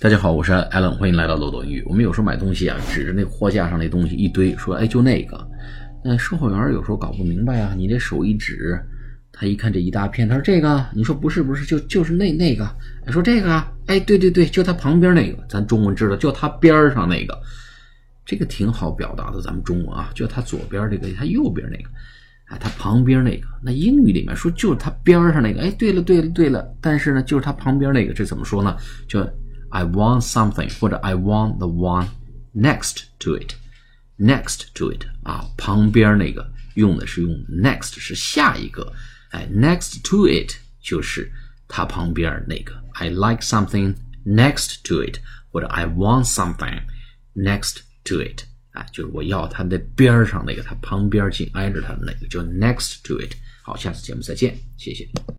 大家好，我是 Allen，欢迎来到漏斗英语。我们有时候买东西啊，指着那货架上那东西一堆，说哎就那个。那售货员有时候搞不明白啊，你这手一指，他一看这一大片，他说这个，你说不是不是，就就是那那个，说这个，哎对对对，就他旁边那个，咱中文知道，就他边上那个，这个挺好表达的，咱们中文啊，就他左边这个，他右边那个，哎他旁边那个，那英语里面说就是他边上那个，哎对了对了对了，但是呢就是他旁边那个，这怎么说呢？就 I want something，或者 I want the one next to it。next to it 啊，旁边那个用的是用 next 是下一个，哎，next to it 就是它旁边那个。I like something next to it，或者 I want something next to it，啊，就是我要它的边上那个，它旁边紧挨着它的那个，叫 next to it。好，下次节目再见，谢谢。